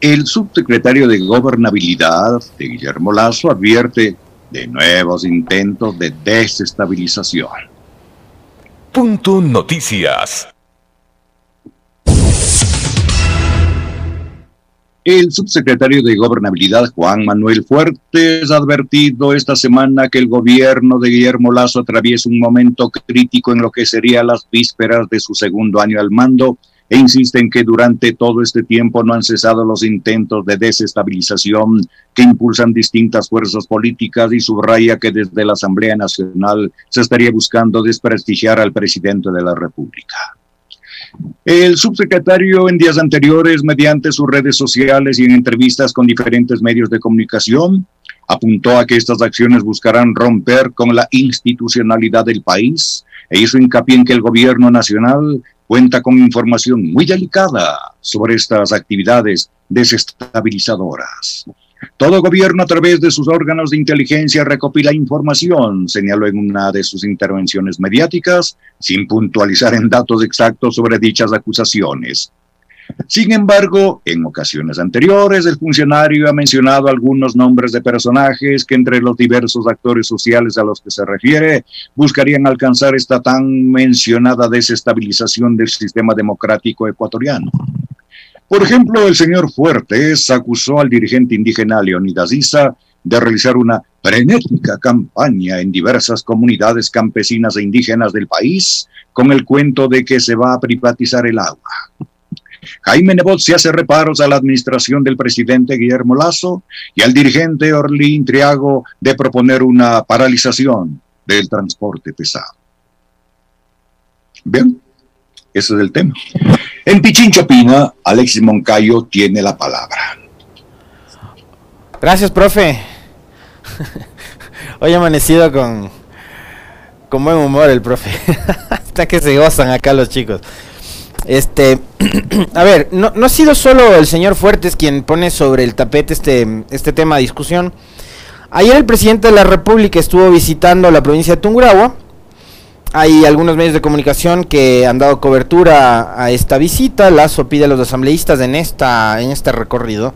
El subsecretario de Gobernabilidad de Guillermo Lazo advierte de nuevos intentos de desestabilización. Punto Noticias. El subsecretario de Gobernabilidad, Juan Manuel Fuertes, ha advertido esta semana que el gobierno de Guillermo Lazo atraviesa un momento crítico en lo que sería las vísperas de su segundo año al mando e insiste en que durante todo este tiempo no han cesado los intentos de desestabilización que impulsan distintas fuerzas políticas y subraya que desde la Asamblea Nacional se estaría buscando desprestigiar al presidente de la República. El subsecretario en días anteriores, mediante sus redes sociales y en entrevistas con diferentes medios de comunicación, apuntó a que estas acciones buscarán romper con la institucionalidad del país e hizo hincapié en que el gobierno nacional cuenta con información muy delicada sobre estas actividades desestabilizadoras. Todo gobierno a través de sus órganos de inteligencia recopila información, señaló en una de sus intervenciones mediáticas, sin puntualizar en datos exactos sobre dichas acusaciones. Sin embargo, en ocasiones anteriores, el funcionario ha mencionado algunos nombres de personajes que entre los diversos actores sociales a los que se refiere buscarían alcanzar esta tan mencionada desestabilización del sistema democrático ecuatoriano. Por ejemplo, el señor Fuertes acusó al dirigente indígena Leonidas Issa de realizar una frenética campaña en diversas comunidades campesinas e indígenas del país con el cuento de que se va a privatizar el agua. Jaime Nebot se hace reparos a la administración del presidente Guillermo Lazo y al dirigente Orlín Triago de proponer una paralización del transporte pesado. Bien, ese es el tema. En Pichincho Pina, Alexis Moncayo tiene la palabra. Gracias, profe. Hoy amanecido con, con buen humor el profe. Está que se gozan acá los chicos. Este, a ver, no, no, ha sido solo el señor Fuertes quien pone sobre el tapete este, este tema de discusión. Ayer el presidente de la República estuvo visitando la provincia de Tungurahua. Hay algunos medios de comunicación que han dado cobertura a esta visita. Lazo pide a los asambleístas en, esta, en este recorrido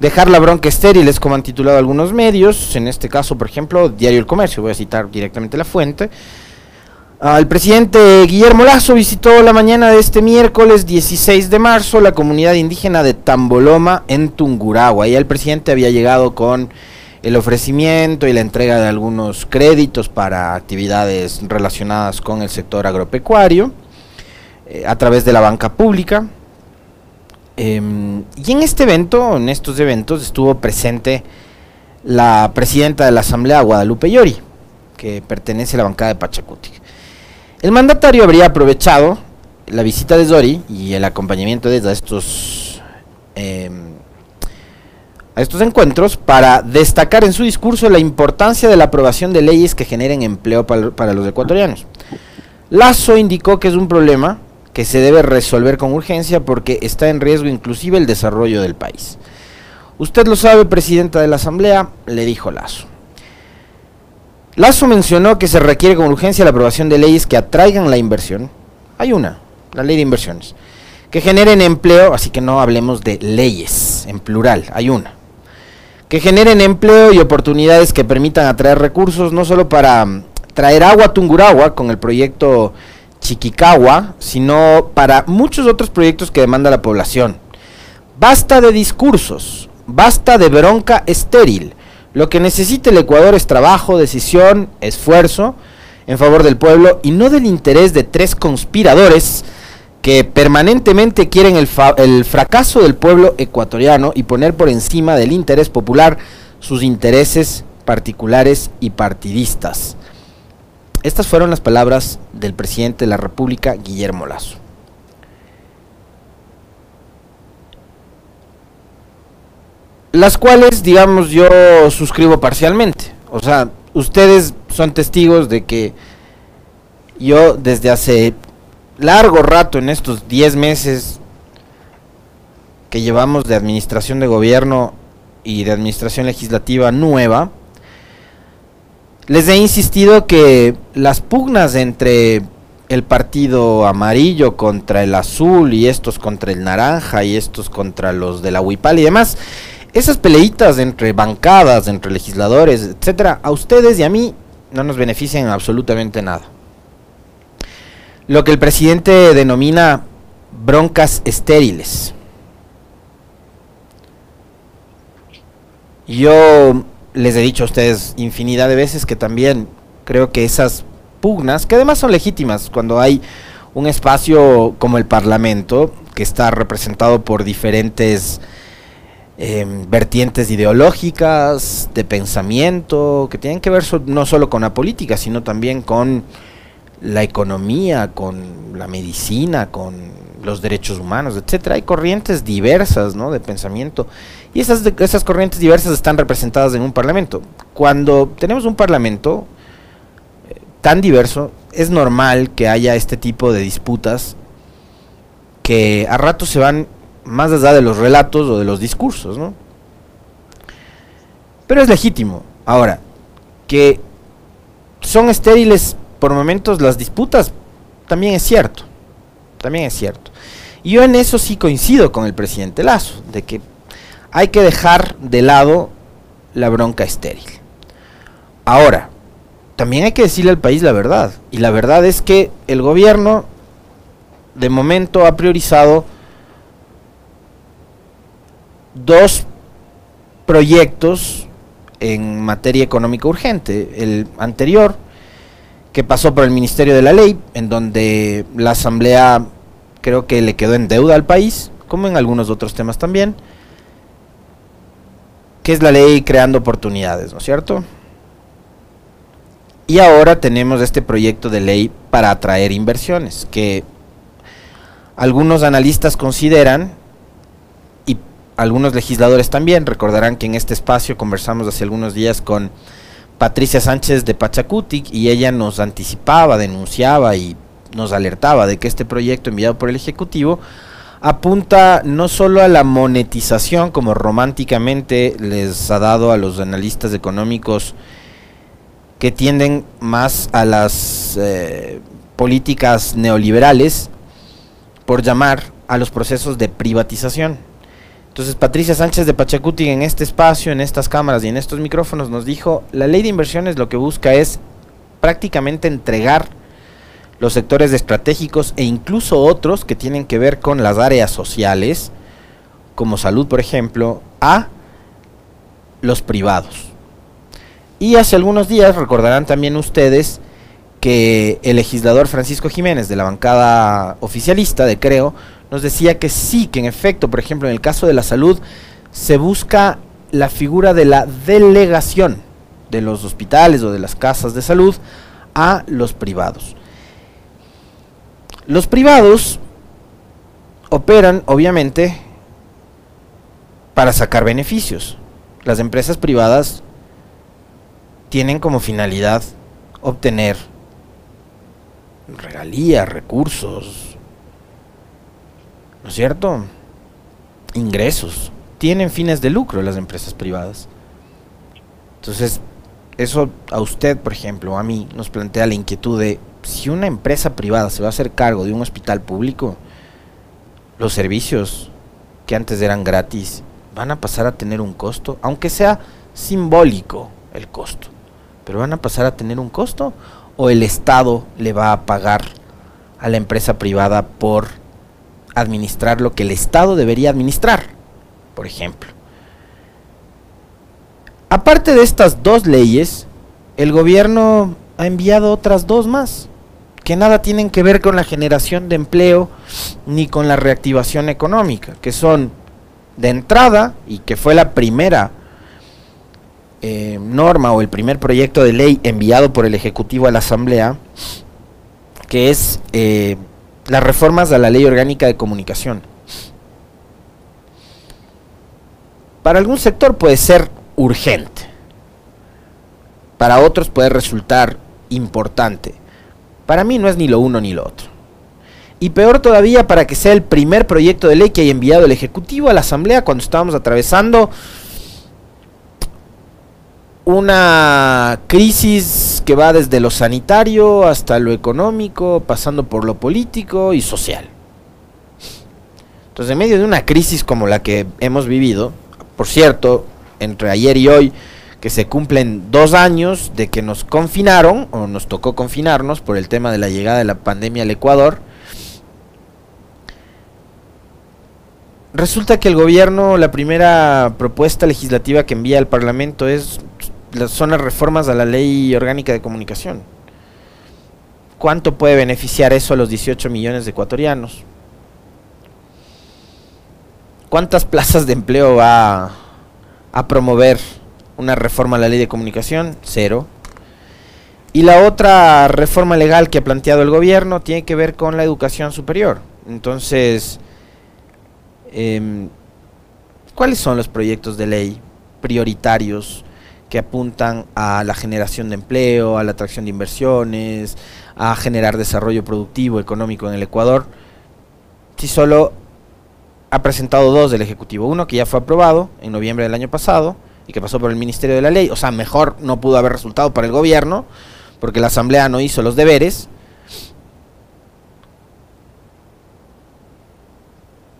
dejar la bronca estéril, es como han titulado algunos medios. En este caso, por ejemplo, Diario El Comercio, voy a citar directamente la fuente. El presidente Guillermo Lazo visitó la mañana de este miércoles 16 de marzo la comunidad indígena de Tamboloma en Tungurahua. Ya el presidente había llegado con el ofrecimiento y la entrega de algunos créditos para actividades relacionadas con el sector agropecuario eh, a través de la banca pública. Em, y en este evento, en estos eventos, estuvo presente la presidenta de la Asamblea, Guadalupe Llori, que pertenece a la bancada de Pachacuti. El mandatario habría aprovechado la visita de Zori y el acompañamiento de estos em, a estos encuentros para destacar en su discurso la importancia de la aprobación de leyes que generen empleo para, para los ecuatorianos. Lazo indicó que es un problema que se debe resolver con urgencia porque está en riesgo inclusive el desarrollo del país. Usted lo sabe, presidenta de la Asamblea, le dijo Lazo. Lazo mencionó que se requiere con urgencia la aprobación de leyes que atraigan la inversión. Hay una, la ley de inversiones, que generen empleo, así que no hablemos de leyes en plural, hay una. Que generen empleo y oportunidades que permitan atraer recursos, no solo para mm, traer agua a Tunguragua con el proyecto Chiquicagua, sino para muchos otros proyectos que demanda la población. Basta de discursos, basta de bronca estéril lo que necesita el Ecuador es trabajo, decisión, esfuerzo en favor del pueblo y no del interés de tres conspiradores que permanentemente quieren el, fracaso del pueblo ecuatoriano y poner por encima del interés popular sus intereses particulares y partidistas. Estas fueron las palabras del presidente de la República, Guillermo Lazo. Las cuales, digamos, yo suscribo parcialmente. O sea, ustedes son testigos de que yo desde hace largo rato, en estos 10 meses que llevamos de administración de gobierno y de administración legislativa nueva, les he insistido que las pugnas entre el partido amarillo contra el azul y estos contra el naranja y estos contra los de la Huipal y demás. Esas peleitas entre bancadas, entre legisladores, etcétera, a ustedes y a mí no nos benefician absolutamente nada. Lo que el presidente denomina broncas estériles. Yo les he dicho a ustedes infinidad de veces que también creo que esas pugnas, que además son legítimas cuando hay un espacio como el Parlamento, que está representado por diferentes em, vertientes ideológicas, de pensamiento, que tienen que ver no solo con la política, sino también con la economía, con la medicina, con los derechos humanos, etcétera. Hay corrientes diversas de pensamiento y esas, esas corrientes diversas están representadas en un parlamento. Cuando tenemos un parlamento eh, tan diverso, es normal que haya este tipo de disputas que a ratos se van más allá de los relatos o de los discursos, ¿no? Pero es legítimo. Ahora, que son estériles por momentos las disputas, también es cierto. También es cierto. Y yo en eso sí coincido con el presidente Lazo, de que hay que dejar de lado la bronca estéril. Ahora, también hay que decirle al país la verdad. Y la verdad es que el gobierno de momento ha priorizado dos proyectos en materia económica urgente. El anterior, que pasó por el Ministerio de la Ley, en donde la Asamblea creo que le quedó en deuda al país, como en algunos otros temas también que es la ley creando oportunidades, ¿no es cierto? Y ahora tenemos este proyecto de ley para atraer inversiones, que algunos analistas consideran, algunos legisladores también, recordarán que en este espacio conversamos hace algunos días con Patricia Sánchez de Pachacutic y ella nos anticipaba, denunciaba y nos alertaba de que este proyecto enviado por el Ejecutivo apunta no solo a la monetización, como románticamente les ha dado a los analistas económicos que tienden más a las eh, políticas neoliberales, por llamar a los procesos de privatización. Entonces Patricia Sánchez de Pachacuti en este espacio, en estas cámaras y en estos micrófonos nos dijo, la ley de inversiones lo que busca es prácticamente entregar los sectores estratégicos e incluso otros que tienen que ver con las áreas sociales, como salud por ejemplo, a los privados. Y hace algunos días recordarán también ustedes que el legislador Francisco Jiménez de la bancada oficialista de Creo nos decía que sí, que en efecto, por ejemplo, en el caso de la salud, se busca la figura de la delegación de los hospitales o de las casas de salud a los privados. Los privados operan, obviamente, para sacar beneficios. Las empresas privadas tienen como finalidad obtener regalías, recursos, ¿no es cierto? Ingresos. Tienen fines de lucro las empresas privadas. Entonces, eso a usted, por ejemplo, a mí nos plantea la inquietud de si una empresa privada se va a hacer cargo de un hospital público, los servicios que antes eran gratis van a pasar a tener un costo, aunque sea simbólico el costo, pero van a pasar a tener un costo o el Estado le va a pagar a la empresa privada por administrar lo que el Estado debería administrar, por ejemplo. Aparte de estas dos leyes, el gobierno ha enviado otras dos más que nada tienen que ver con la generación de empleo ni con la reactivación económica, que son de entrada y que fue la primera eh, norma o el primer proyecto de ley enviado por el Ejecutivo a la Asamblea, que es eh, las reformas a la Ley Orgánica de Comunicación. Para algún sector puede ser urgente, para otros puede resultar importante para mí no es ni lo uno ni lo otro. Y peor todavía para que sea el primer proyecto de ley que haya enviado el Ejecutivo a la Asamblea cuando estábamos atravesando una crisis que va desde lo sanitario hasta lo económico, pasando por lo político y social. Entonces, en medio de una crisis como la que hemos vivido, por cierto, entre ayer y hoy, que se cumplen dos años de que nos confinaron, o nos tocó confinarnos por el tema de la llegada de la pandemia al Ecuador, resulta que el gobierno, la primera propuesta legislativa que envía al Parlamento es son las reformas a la ley orgánica de comunicación. ¿Cuánto puede beneficiar eso a los 18 millones de ecuatorianos? ¿Cuántas plazas de empleo va a promover una reforma a la ley de comunicación? Cero. Y la otra reforma legal que ha planteado el gobierno tiene que ver con la educación superior. Entonces, em, ¿cuáles son los proyectos de ley prioritarios que apuntan a la generación de empleo, a la atracción de inversiones, a generar desarrollo productivo, económico en el Ecuador? Si solo ha presentado dos del Ejecutivo. Uno que ya fue aprobado en noviembre del año pasado y que pasó por el Ministerio de la Ley. O sea, mejor no pudo haber resultado para el gobierno porque la Asamblea no hizo los deberes.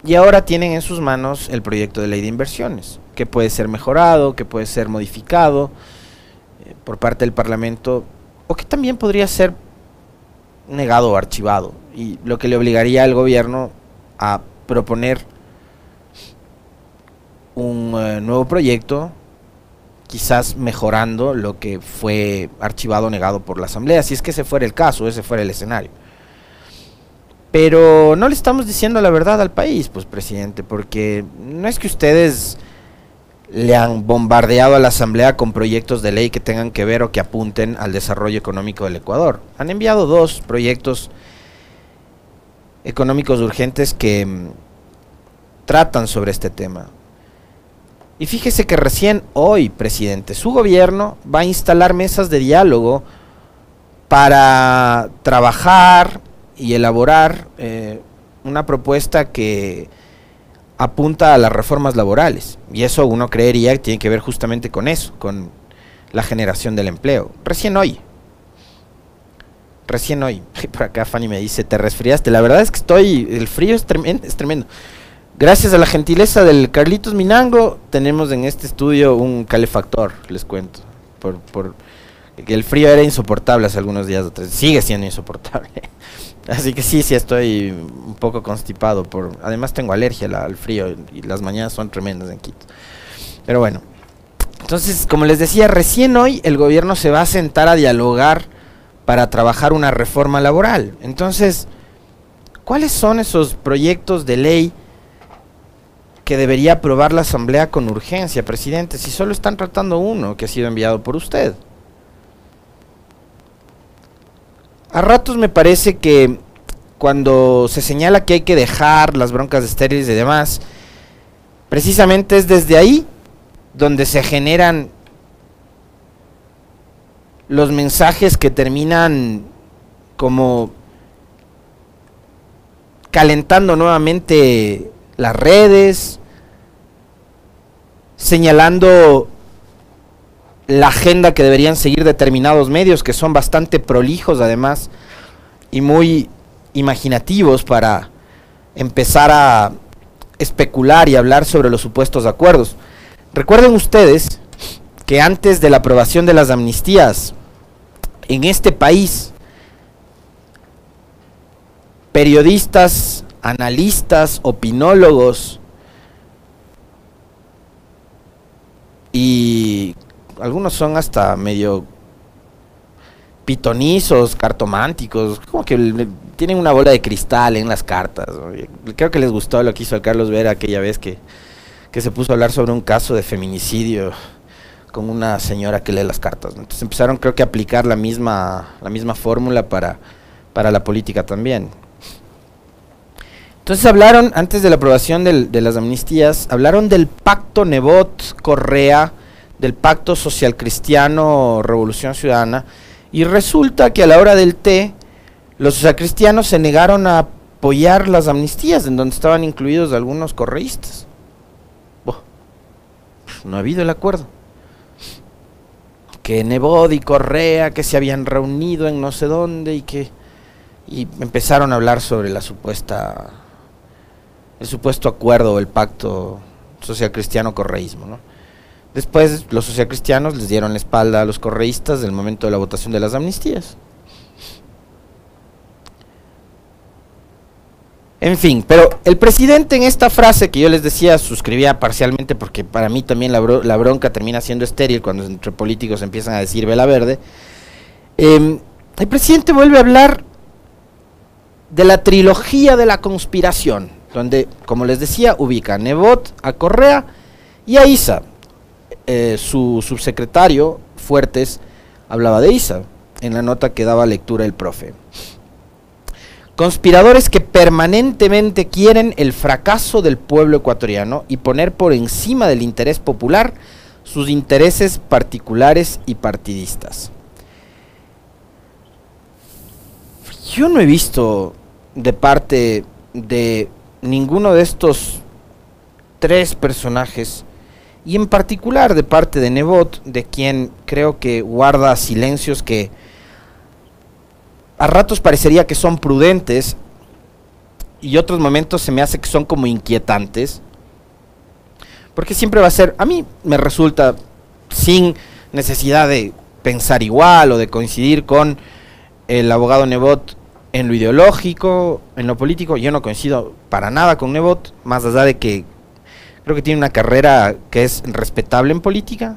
Y ahora tienen en sus manos el proyecto de ley de inversiones, que puede ser mejorado, que puede ser modificado eh, por parte del Parlamento, o que también podría ser negado o archivado, y lo que le obligaría al gobierno a proponer un eh, nuevo proyecto, quizás mejorando lo que fue archivado o negado por la Asamblea, si es que ese fuera el caso, ese fuera el escenario. Pero no le estamos diciendo la verdad al país, pues presidente, porque no es que ustedes le han bombardeado a la Asamblea con proyectos de ley que tengan que ver o que apunten al desarrollo económico del Ecuador. Han enviado dos proyectos económicos urgentes que mm, tratan sobre este tema. Y fíjese que recién hoy, presidente, su gobierno va a instalar mesas de diálogo para trabajar y elaborar eh, una propuesta que apunta a las reformas laborales. Y eso uno creería que tiene que ver justamente con eso, con la generación del empleo. Recién hoy. Recién hoy. Por acá Fanny me dice, te resfriaste. La verdad es que estoy, el frío es tremendo. Es tremendo. Gracias a la gentileza del Carlitos Minango, tenemos en este estudio un calefactor, les cuento. Por, por el frío era insoportable hace algunos días, sigue siendo insoportable. Así que sí, sí estoy un poco constipado. Por, además tengo alergia al frío y las mañanas son tremendas en Quito. Pero bueno, entonces, como les decía, recién hoy el gobierno se va a sentar a dialogar para trabajar una reforma laboral. Entonces, ¿cuáles son esos proyectos de ley? que debería aprobar la Asamblea con urgencia, presidente, si solo están tratando uno que ha sido enviado por usted. A ratos me parece que cuando se señala que hay que dejar las broncas estériles y demás, precisamente es desde ahí donde se generan los mensajes que terminan como calentando nuevamente las redes, señalando la agenda que deberían seguir determinados medios, que son bastante prolijos además y muy imaginativos para empezar a especular y hablar sobre los supuestos acuerdos. Recuerden ustedes que antes de la aprobación de las amnistías en este país, periodistas analistas, opinólogos y algunos son hasta medio pitonizos, cartománticos, como que tienen una bola de cristal en las cartas. Creo que les gustó lo que hizo el Carlos Vera aquella vez que, que se puso a hablar sobre un caso de feminicidio con una señora que lee las cartas. Entonces empezaron creo que a aplicar la misma, la misma fórmula para, para la política también. Entonces hablaron, antes de la aprobación de las amnistías, hablaron del pacto Nebot-Correa, del pacto social cristiano Revolución Ciudadana, y resulta que a la hora del té, los socialcristianos se negaron a apoyar las amnistías, en donde estaban incluidos algunos correístas. no ha habido el acuerdo. que Nebot y Correa que se habían reunido en no sé dónde y que y empezaron a hablar sobre la supuesta el supuesto acuerdo o el pacto social cristiano correísmo, ¿no? Después los socialcristianos les dieron la espalda a los correístas del momento de la votación de las amnistías. En fin, pero el presidente en esta frase que yo les decía suscribía parcialmente porque para mí también la, bronca termina siendo estéril cuando entre políticos empiezan a decir vela verde. Em, el presidente vuelve a hablar de la trilogía de la conspiración, donde, como les decía, ubica a Nebot, a Correa y a Isa. Eh, su subsecretario, Fuertes, hablaba de Isa en la nota que daba lectura el profe. Conspiradores que permanentemente quieren el fracaso del pueblo ecuatoriano y poner por encima del interés popular sus intereses particulares y partidistas. Yo no he visto de parte de ninguno de estos tres personajes, y en particular de parte de Nebot, de quien creo que guarda silencios que a ratos parecería que son prudentes y otros momentos se me hace que son como inquietantes. Porque siempre va a ser, a mí me resulta sin necesidad de pensar igual o de coincidir con el abogado Nebot en lo ideológico, en lo político, yo no coincido para nada con Nebot, más allá de que creo que tiene una carrera que es respetable en política.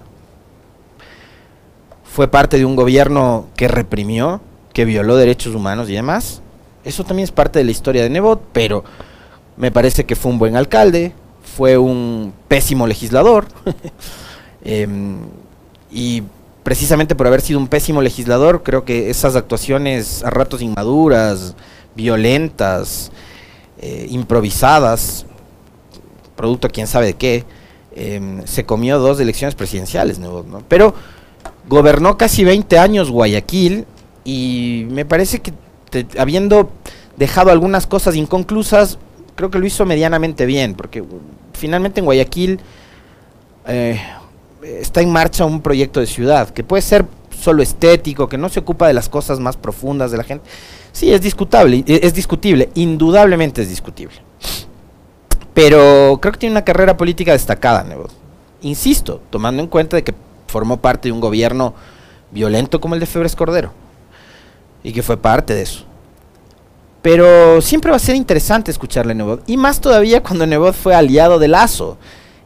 Fue parte de un gobierno que reprimió, que violó derechos humanos y demás. Eso también es parte de la historia de Nebot, pero me parece que fue un buen alcalde, fue un pésimo legislador. Em, y precisamente por haber sido un pésimo legislador, creo que esas actuaciones a ratos inmaduras, violentas, eh, improvisadas, producto quién sabe de qué, em, se comió dos elecciones presidenciales, pero gobernó casi 20 años Guayaquil y me parece que habiendo dejado algunas cosas inconclusas, creo que lo hizo medianamente bien, porque finalmente en Guayaquil eh, está en marcha un proyecto de ciudad, que puede ser solo estético, que no se ocupa de las cosas más profundas de la gente. Sí, es discutible, es discutible, indudablemente es discutible. Pero creo que tiene una carrera política destacada, Insisto, tomando en cuenta de que formó parte de un gobierno violento como el de Febres Cordero y que fue parte de eso. Pero siempre va a ser interesante escucharle a Nebot. Y más todavía cuando Nebot fue aliado de Lazo.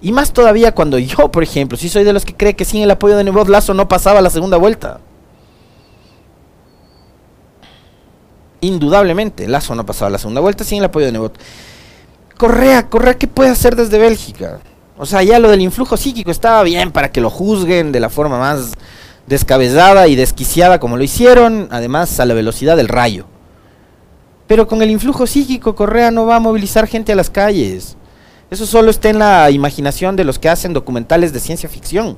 Y más todavía cuando yo, por ejemplo, si soy de los que cree que sin el apoyo de Nebot Lazo no pasaba la segunda vuelta. Indudablemente, Lazo no pasaba la segunda vuelta sin el apoyo de Nebot. Correa, Correa, ¿qué puede hacer desde Bélgica? O sea, ya lo del influjo psíquico estaba bien para que lo juzguen de la forma más descabezada y desquiciada como lo hicieron, además a la velocidad del rayo. Pero con el influjo psíquico, Correa no va a movilizar gente a las calles. Eso solo está en la imaginación de los que hacen documentales de ciencia ficción.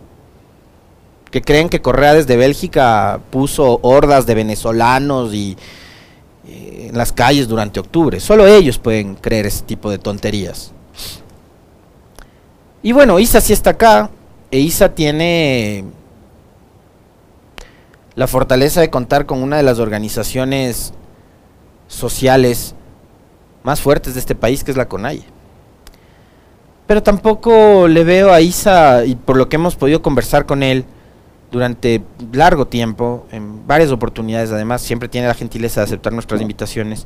Que creen que Correa desde Bélgica puso hordas de venezolanos y, en las calles durante octubre. Solo ellos pueden creer ese tipo de tonterías. Y bueno, Isa sí está acá. E Isa tiene la fortaleza de contar con una de las organizaciones sociales más fuertes de este país, que es la CONAIE. Pero tampoco le veo a Isa, y por lo que hemos podido conversar con él durante largo tiempo, en varias oportunidades, además, siempre tiene la gentileza de aceptar nuestras invitaciones.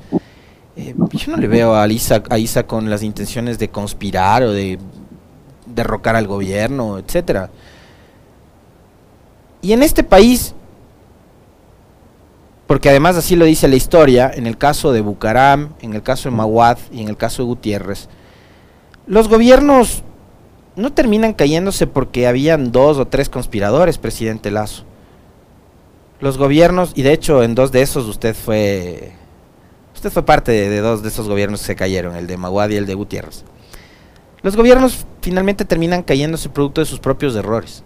Eh, yo no le veo a Isa, a con las intenciones de conspirar o de derrocar al gobierno, etcétera. Y en este país porque además así lo dice la historia, en el caso de Bucaram, en el caso de Maguad y en el caso de Gutiérrez, los gobiernos no terminan cayéndose porque habían dos o tres conspiradores, presidente Lazo. Los gobiernos, y de hecho en dos de esos usted fue, usted fue parte de, dos de esos gobiernos que se cayeron, el de Maguad y el de Gutiérrez. Los gobiernos finalmente terminan cayéndose producto de sus propios errores.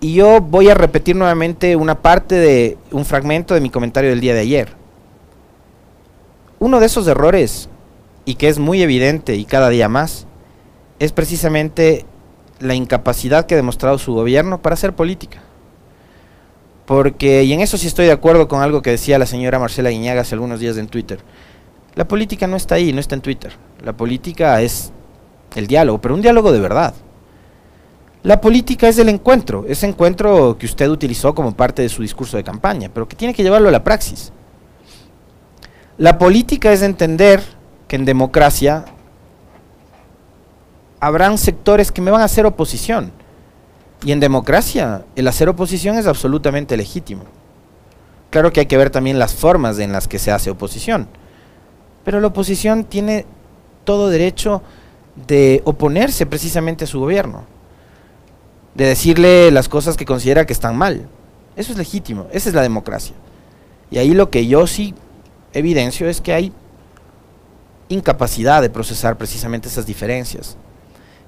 Y yo voy a repetir nuevamente una parte de un fragmento de mi comentario del día de ayer. Uno de esos errores, y que es muy evidente y cada día más, es precisamente la incapacidad que ha demostrado su gobierno para hacer política. Porque, y en eso sí estoy de acuerdo con algo que decía la señora Marcela Guiñaga hace algunos días en Twitter. La política no está ahí, no está en Twitter. La política es el diálogo, pero un diálogo de verdad. La política es el encuentro, ese encuentro que usted utilizó como parte de su discurso de campaña, pero que tiene que llevarlo a la praxis. La política es entender que en democracia habrán sectores que me van a hacer oposición. Y en democracia el hacer oposición es absolutamente legítimo. Claro que hay que ver también las formas en las que se hace oposición. Pero la oposición tiene todo derecho de oponerse precisamente a su gobierno. De decirle las cosas que considera que están mal. Eso es legítimo, esa es la democracia. Y ahí lo que yo sí evidencio es que hay incapacidad de procesar precisamente esas diferencias.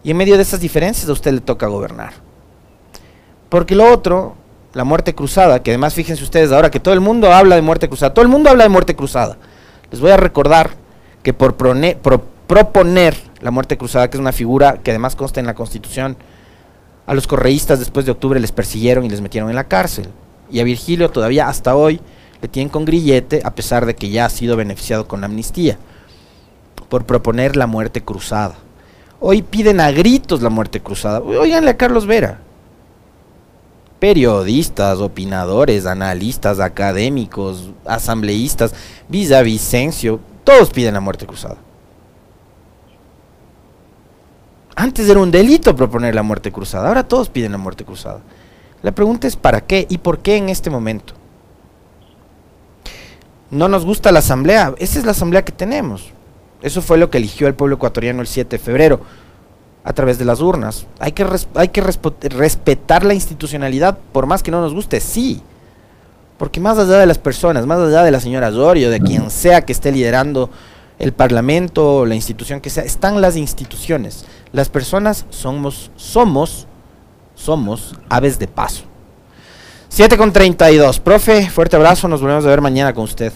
Y en medio de esas diferencias a usted le toca gobernar. Porque lo otro, la muerte cruzada, que además fíjense ustedes ahora que todo el mundo habla de muerte cruzada, todo el mundo habla de muerte cruzada. Les voy a recordar que por, proponer la muerte cruzada, que es una figura que además consta en la Constitución, a los correístas después de octubre les persiguieron y les metieron en la cárcel. Y a Virgilio todavía hasta hoy le tienen con grillete, a pesar de que ya ha sido beneficiado con amnistía, por proponer la muerte cruzada. Hoy piden a gritos la muerte cruzada. Óiganle a Carlos Vera. Periodistas, opinadores, analistas, académicos, asambleístas, Vicencio, todos piden la muerte cruzada. Antes era un delito proponer la muerte cruzada, ahora todos piden la muerte cruzada. La pregunta es ¿para qué y por qué en este momento? No nos gusta la asamblea, esa es la asamblea que tenemos. Eso fue lo que eligió el pueblo ecuatoriano el 7 de febrero a través de las urnas. Hay que, hay que respetar la institucionalidad, por más que no nos guste, sí. Porque más allá de las personas, más allá de la señora Zorio, de quien sea que esté liderando el parlamento, la institución que sea, están las instituciones. Las personas somos, somos, somos aves de paso. 7 con 32. Profe, fuerte abrazo, nos volvemos a ver mañana con usted.